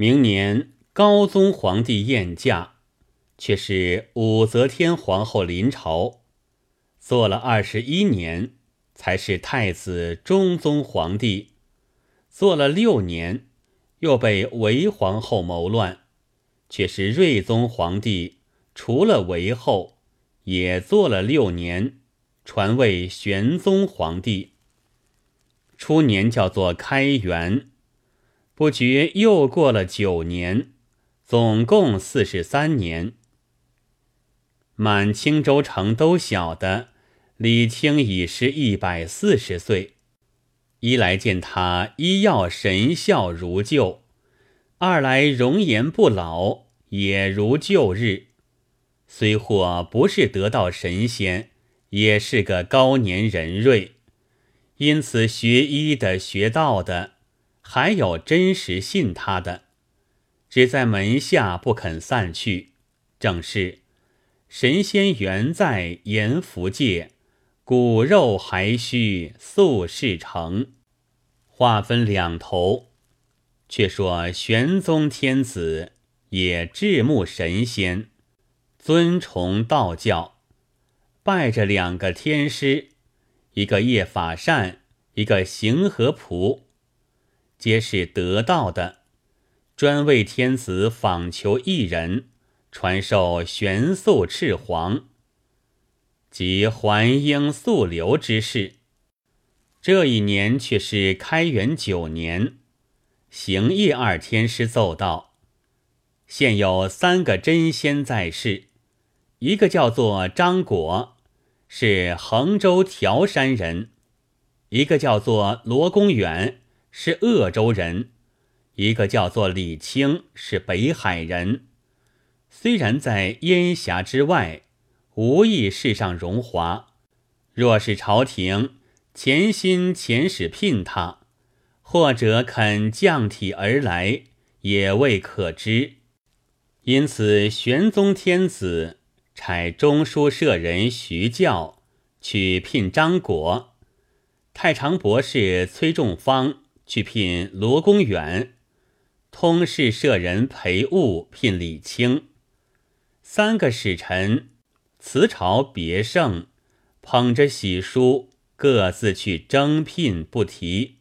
明年高宗皇帝宴驾，却是武则天皇后临朝，做了二十一年，才是太子中宗皇帝，做了六年，又被韦皇后谋乱，却是睿宗皇帝，除了韦后，也做了六年，传位玄宗皇帝。初年叫做开元。不觉又过了九年，总共四十三年。满青州城都晓得李清已是一百四十岁，一来见他医药神效如旧，二来容颜不老，也如旧日。虽或不是得道神仙，也是个高年人瑞，因此学医的、学道的。还有真实信他的，只在门下不肯散去。正是神仙原在阎浮界，骨肉还需宿世成。话分两头，却说玄宗天子也至慕神仙，尊崇道教，拜着两个天师，一个叶法善，一个行和仆。皆是得道的，专为天子访求一人，传授玄素赤黄及还婴素流之事。这一年却是开元九年，行义二天师奏道：现有三个真仙在世，一个叫做张果，是衡州条山人；一个叫做罗公远。是鄂州人，一个叫做李清，是北海人。虽然在烟霞之外，无意世上荣华。若是朝廷潜心遣使聘他，或者肯降体而来，也未可知。因此，玄宗天子差中书舍人徐教去聘张果，太常博士崔仲方。去聘罗公远，通事舍人裴务聘李清，三个使臣辞朝别圣，捧着喜书，各自去征聘，不提。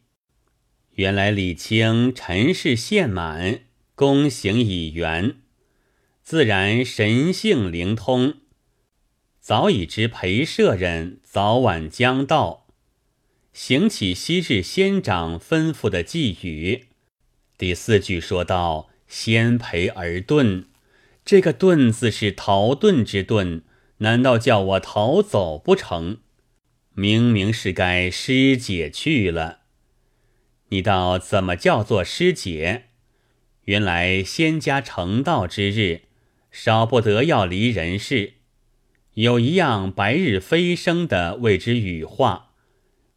原来李清陈氏献满，功行已圆，自然神性灵通，早已知裴舍人早晚将到。行起昔日仙长吩咐的寄语，第四句说道：“先培而遁。”这个“遁”字是逃遁之遁，难道叫我逃走不成？明明是该师姐去了。你道怎么叫做师姐？原来仙家成道之日，少不得要离人世，有一样白日飞升的，谓之羽化。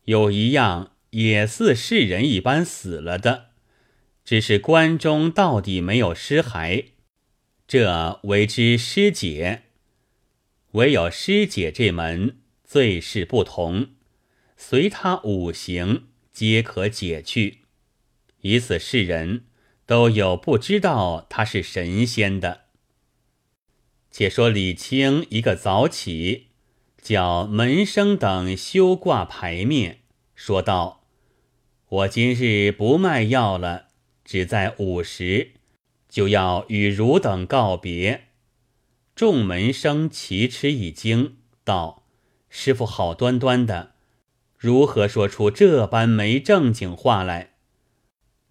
有一样也似世人一般死了的，只是关中到底没有尸骸，这为之师解。唯有师解这门最是不同，随他五行皆可解去，以此世人都有不知道他是神仙的。且说李清一个早起。叫门生等修挂牌面，说道：“我今日不卖药了，只在午时，就要与汝等告别。”众门生齐吃一惊，道：“师傅好端端的，如何说出这般没正经话来？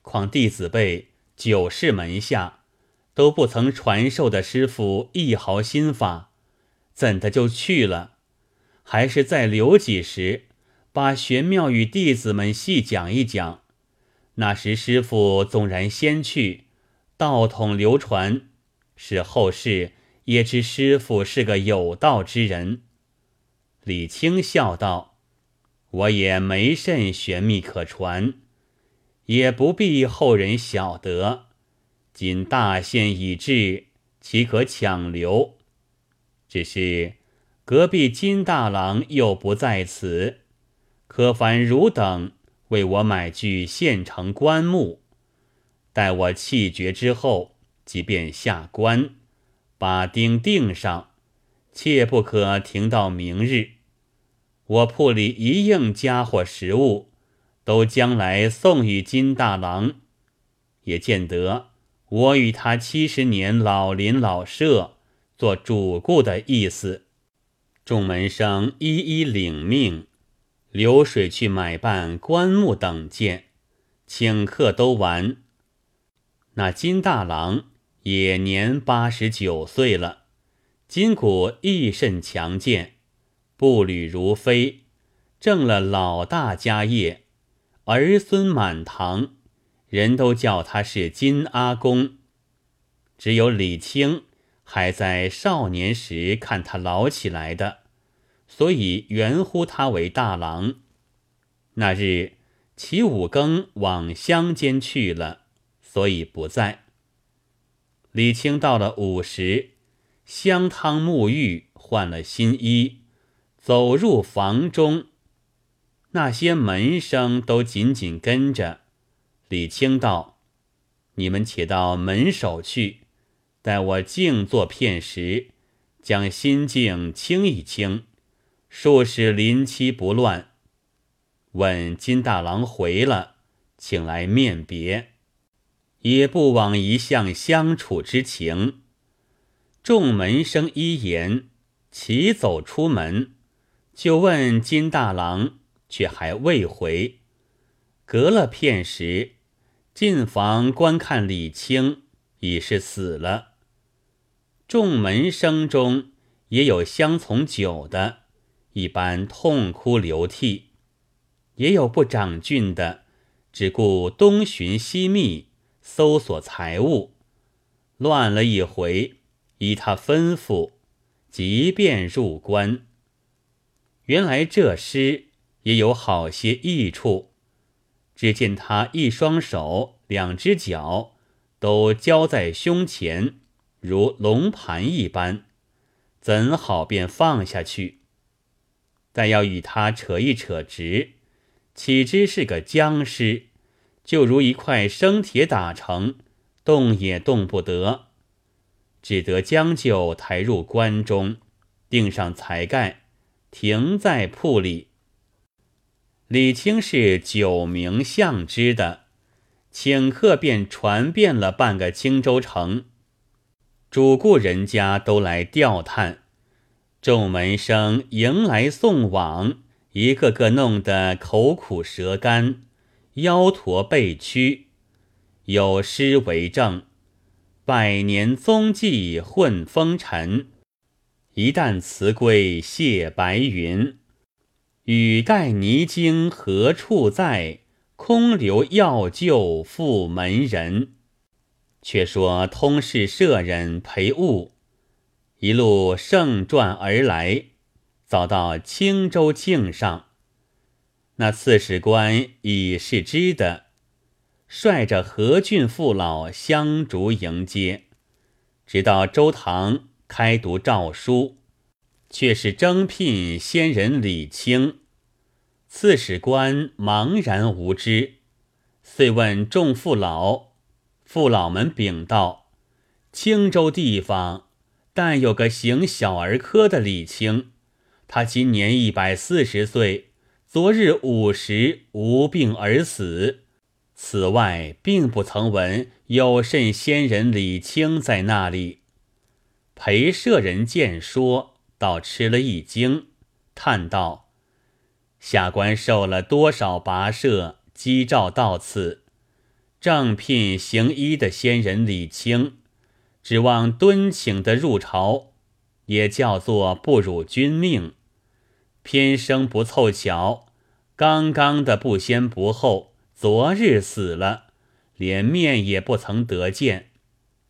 况弟子辈九世门下，都不曾传授的师傅一毫心法，怎的就去了？”还是再留几时，把玄妙与弟子们细讲一讲。那时师傅纵然先去，道统流传，使后世也知师傅是个有道之人。李清笑道：“我也没甚玄秘可传，也不必后人晓得。今大限已至，岂可强留？只是。”隔壁金大郎又不在此，可烦汝等为我买具现成棺木。待我气绝之后，即便下棺，把钉钉上，切不可停到明日。我铺里一应家伙食物，都将来送与金大郎，也见得我与他七十年老邻老舍，做主顾的意思。众门生一一领命，流水去买办棺木等件，请客都完。那金大郎也年八十九岁了，筋骨亦甚强健，步履如飞，挣了老大家业，儿孙满堂，人都叫他是金阿公。只有李清还在少年时看他老起来的。所以原呼他为大郎。那日齐五更往乡间去了，所以不在。李清到了午时，香汤沐浴，换了新衣，走入房中。那些门生都紧紧跟着。李清道：“你们且到门首去，待我静坐片时，将心境清一清。”数使临期不乱，问金大郎回了，请来面别，也不枉一向相处之情。众门生一言，齐走出门，就问金大郎，却还未回。隔了片时，进房观看李清，已是死了。众门生中也有相从久的。一般痛哭流涕，也有不长俊的，只顾东寻西觅，搜索财物，乱了一回，依他吩咐，即便入关。原来这诗也有好些益处，只见他一双手、两只脚都交在胸前，如龙盘一般，怎好便放下去？但要与他扯一扯直，岂知是个僵尸，就如一块生铁打成，动也动不得，只得将就抬入棺中，钉上彩盖，停在铺里。李清是久名相知的，请客便传遍了半个青州城，主顾人家都来吊叹。众门生迎来送往，一个个弄得口苦舌干，腰驼背屈。有诗为证：“百年踪迹混风尘，一旦辞归谢白云。雨盖泥经何处在？空留药臼复门人。”却说通事舍人陪物。一路盛传而来，早到青州境上。那刺史官已是知的，率着何郡父老相逐迎接，直到周堂开读诏书，却是征聘先人李清。刺史官茫然无知，遂问众父老，父老们禀道：青州地方。但有个行小儿科的李清，他今年一百四十岁，昨日午时无病而死。此外，并不曾闻有甚仙人李清在那里。裴舍人见说，倒吃了一惊，叹道：“下官受了多少跋涉，击召到此，正聘行医的仙人李清。”指望敦请的入朝，也叫做不辱君命。偏生不凑巧，刚刚的不先不后，昨日死了，连面也不曾得见。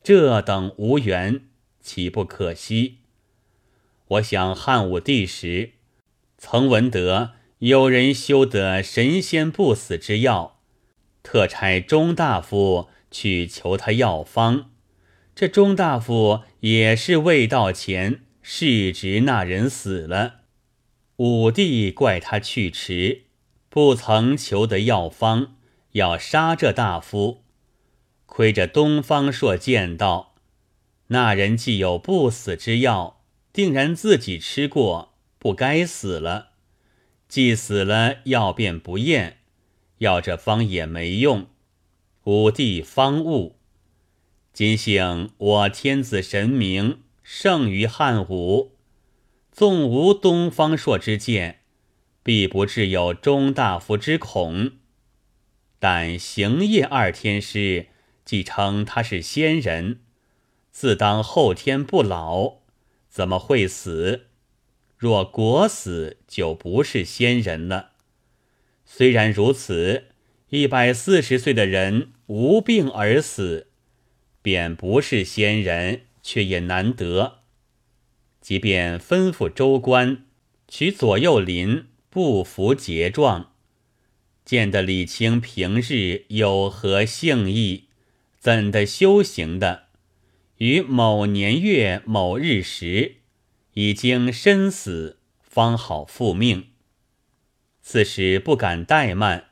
这等无缘，岂不可惜？我想汉武帝时，曾闻得有人修得神仙不死之药，特差钟大夫去求他药方。这钟大夫也是未到前，世职那人死了，武帝怪他去迟，不曾求得药方，要杀这大夫。亏着东方朔见到那人既有不死之药，定然自己吃过，不该死了。既死了，药便不验，要这方也没用。武帝方悟，今幸我天子神明胜于汉武，纵无东方朔之见，必不至有中大夫之恐。但行业二天师既称他是仙人，自当后天不老，怎么会死？若果死，就不是仙人了。虽然如此。一百四十岁的人无病而死，便不是仙人，却也难得。即便吩咐州官取左右邻不服节状，见得李清平日有何性意，怎的修行的，于某年月某日时，已经身死，方好复命。此时不敢怠慢。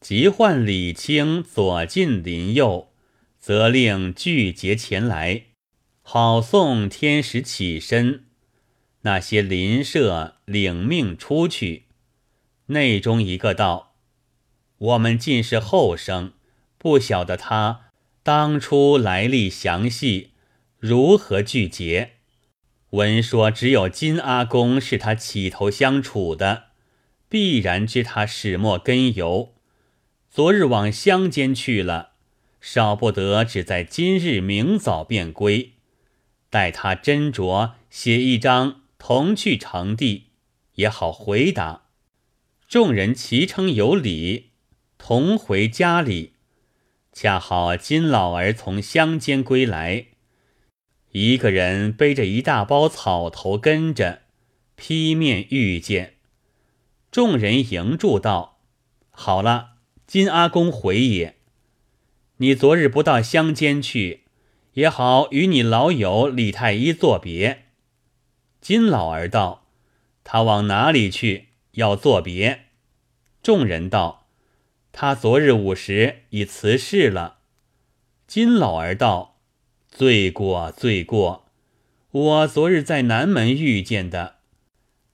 即唤李清左近邻右，责令聚结前来，好送天使起身。那些邻舍领命出去。内中一个道：“我们尽是后生，不晓得他当初来历详细，如何聚结？闻说只有金阿公是他起头相处的，必然知他始末根由。”昨日往乡间去了，少不得只在今日明早便归。待他斟酌写一张同去成帝，也好回答。众人齐称有礼，同回家里。恰好金老儿从乡间归来，一个人背着一大包草头跟着，劈面遇见。众人迎住道：“好了。”金阿公回也，你昨日不到乡间去，也好与你老友李太医作别。金老儿道：“他往哪里去？要作别？”众人道：“他昨日午时已辞世了。”金老儿道：“罪过，罪过！我昨日在南门遇见的，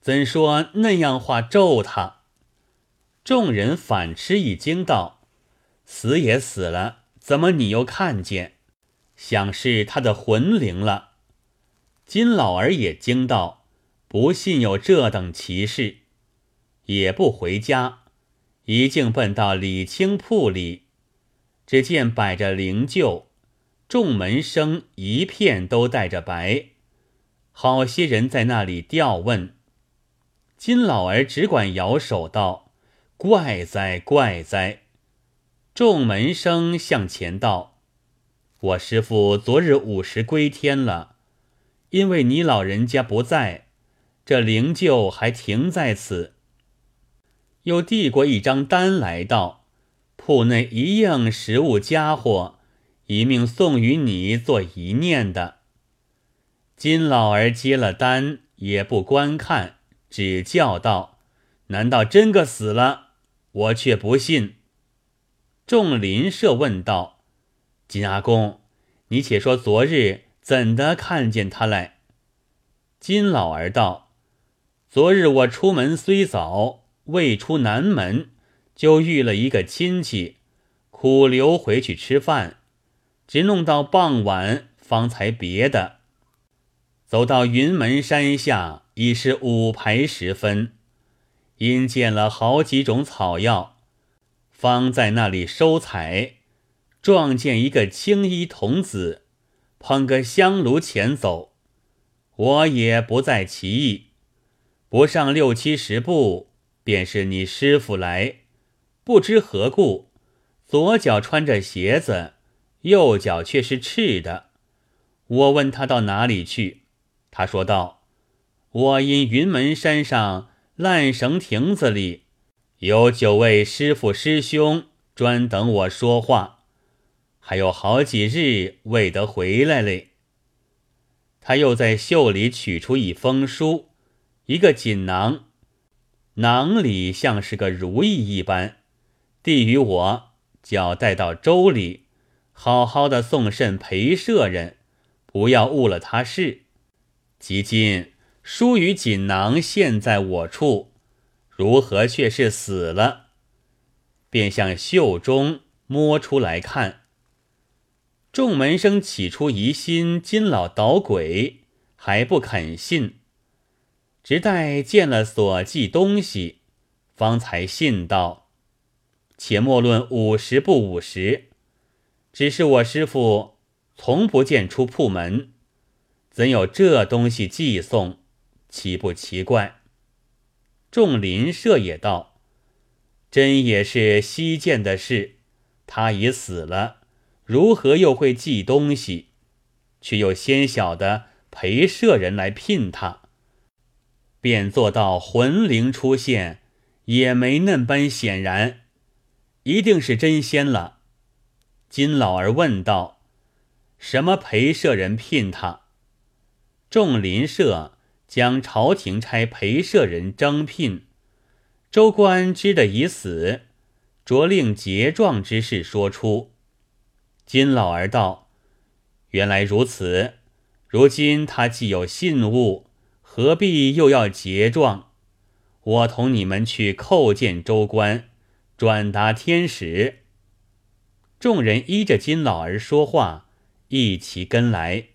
怎说那样话咒他？”众人反吃一惊，道：“死也死了，怎么你又看见？想是他的魂灵了。”金老儿也惊道：“不信有这等奇事，也不回家，一径奔到李清铺里，只见摆着灵柩，众门生一片都带着白，好些人在那里吊问。金老儿只管摇手道。”怪哉怪哉！众门生向前道：“我师父昨日午时归天了，因为你老人家不在，这灵柩还停在此。”又递过一张单来道：“铺内一应食物家伙，一命送与你做一念的。”金老儿接了单，也不观看，只叫道：“难道真个死了？”我却不信。众邻舍问道：“金阿公，你且说昨日怎的看见他来？”金老儿道：“昨日我出门虽早，未出南门，就遇了一个亲戚，苦留回去吃饭，直弄到傍晚方才别的。走到云门山下，已是午牌时分。”因见了好几种草药，方在那里收采，撞见一个青衣童子，捧个香炉前走，我也不在其意，不上六七十步，便是你师傅来，不知何故，左脚穿着鞋子，右脚却是赤的。我问他到哪里去，他说道：“我因云门山上。”烂绳亭子里有九位师傅师兄，专等我说话，还有好几日未得回来嘞。他又在袖里取出一封书，一个锦囊，囊里像是个如意一般，递与我，叫带到粥里，好好的送甚陪舍人，不要误了他事。即今书与锦囊现在我处，如何却是死了？便向袖中摸出来看。众门生起初疑心金老捣鬼，还不肯信，直待见了所寄东西，方才信道。且莫论五十不五十，只是我师傅从不见出铺门，怎有这东西寄送？奇不奇怪？众邻舍也道：“真也是稀见的事，他已死了。”如何又会寄东西？却又先晓得陪舍人来聘他，便做到魂灵出现，也没那般显然，一定是真仙了。金老儿问道：“什么陪舍人聘他？”众邻舍将朝廷差陪舍人征聘，州官知得已死，着令结状之事说出。金老儿道：“原来如此，如今他既有信物，何必又要结状？我同你们去叩见州官，转达天使。”众人依着金老儿说话，一齐跟来。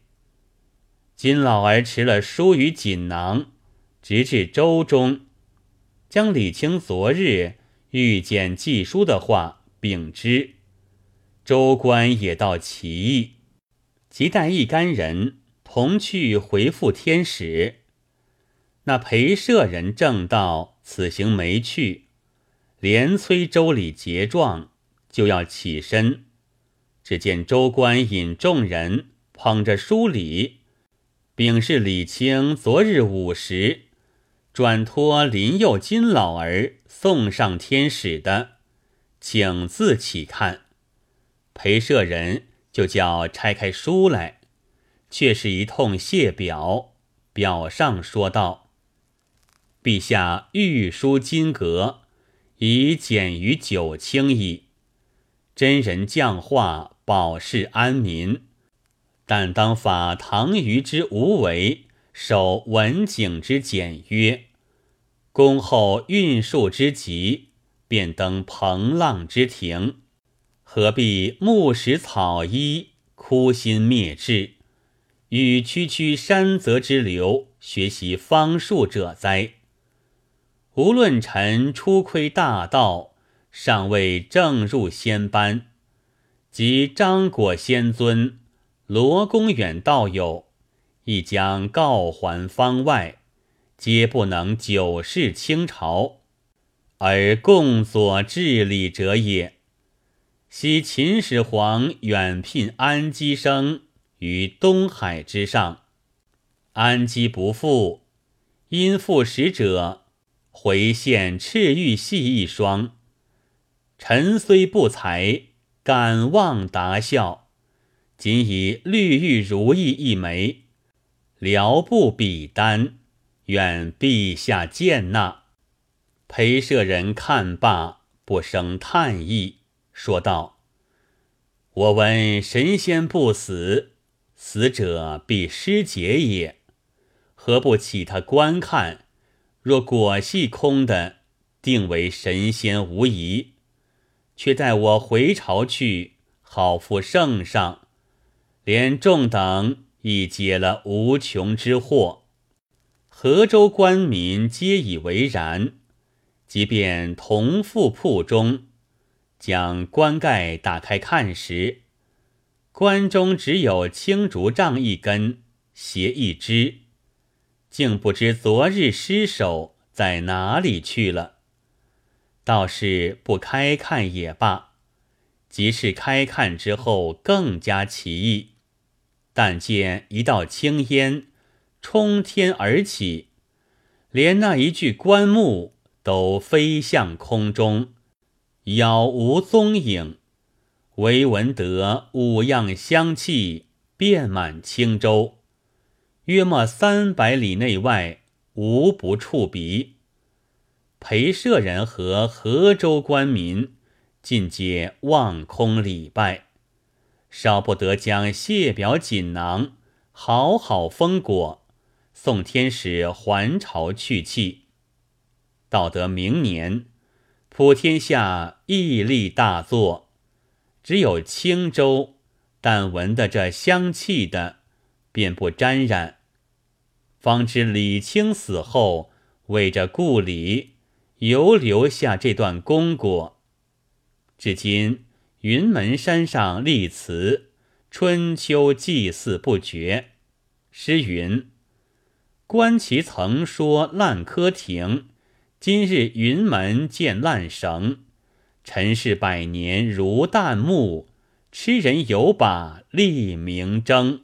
金老儿持了书与锦囊，直至州中，将李清昨日遇见寄书的话禀知。州官也道其意，即带一干人同去回复天使。那陪舍人正道此行没去，连催周礼结状，就要起身。只见州官引众人捧着书礼，禀是李清昨日午时转托林佑金老儿送上天使的，请自起看。陪舍人就叫拆开书来，却是一通谢表。表上说道：“陛下御书金阁，已减于九卿矣。真人降化，保世安民。但当法唐虞之无为，守文景之简约，恭候运数之急，便登蓬浪之庭。”何必木石草衣，枯心灭志，与区区山泽之流学习方术者哉？无论臣初窥大道，尚未正入仙班，即张果仙尊、罗公远道友，亦将告还方外，皆不能久视清朝，而共佐治理者也。昔秦始皇远聘安基生于东海之上，安基不复，因复使者回献赤玉系一双。臣虽不才，敢望达效，仅以绿玉如意一枚，辽不比丹，愿陛下见纳。陪舍人看罢，不生叹意。说道：“我闻神仙不死，死者必失节也。何不起他观看？若果系空的，定为神仙无疑。却待我回朝去，好赴圣上，连众等亦解了无穷之祸。河州官民皆以为然，即便同赴铺中。”将棺盖打开看时，棺中只有青竹杖一根，鞋一只，竟不知昨日尸首在哪里去了。倒是不开看也罢，即是开看之后更加奇异。但见一道青烟冲天而起，连那一具棺木都飞向空中。杳无踪影，唯闻得五样香气遍满青州，约莫三百里内外无不触鼻。陪舍人和河州官民尽皆望空礼拜，少不得将谢表锦囊好好封裹，送天使还朝去气。到得明年，普天下屹立大作，只有青州，但闻得这香气的，便不沾染。方知李清死后，为着故里，犹留下这段功果。至今云门山上立祠，春秋祭祀不绝。诗云：“观其曾说烂柯亭。”今日云门见烂绳，尘世百年如旦暮，痴人有把立明争。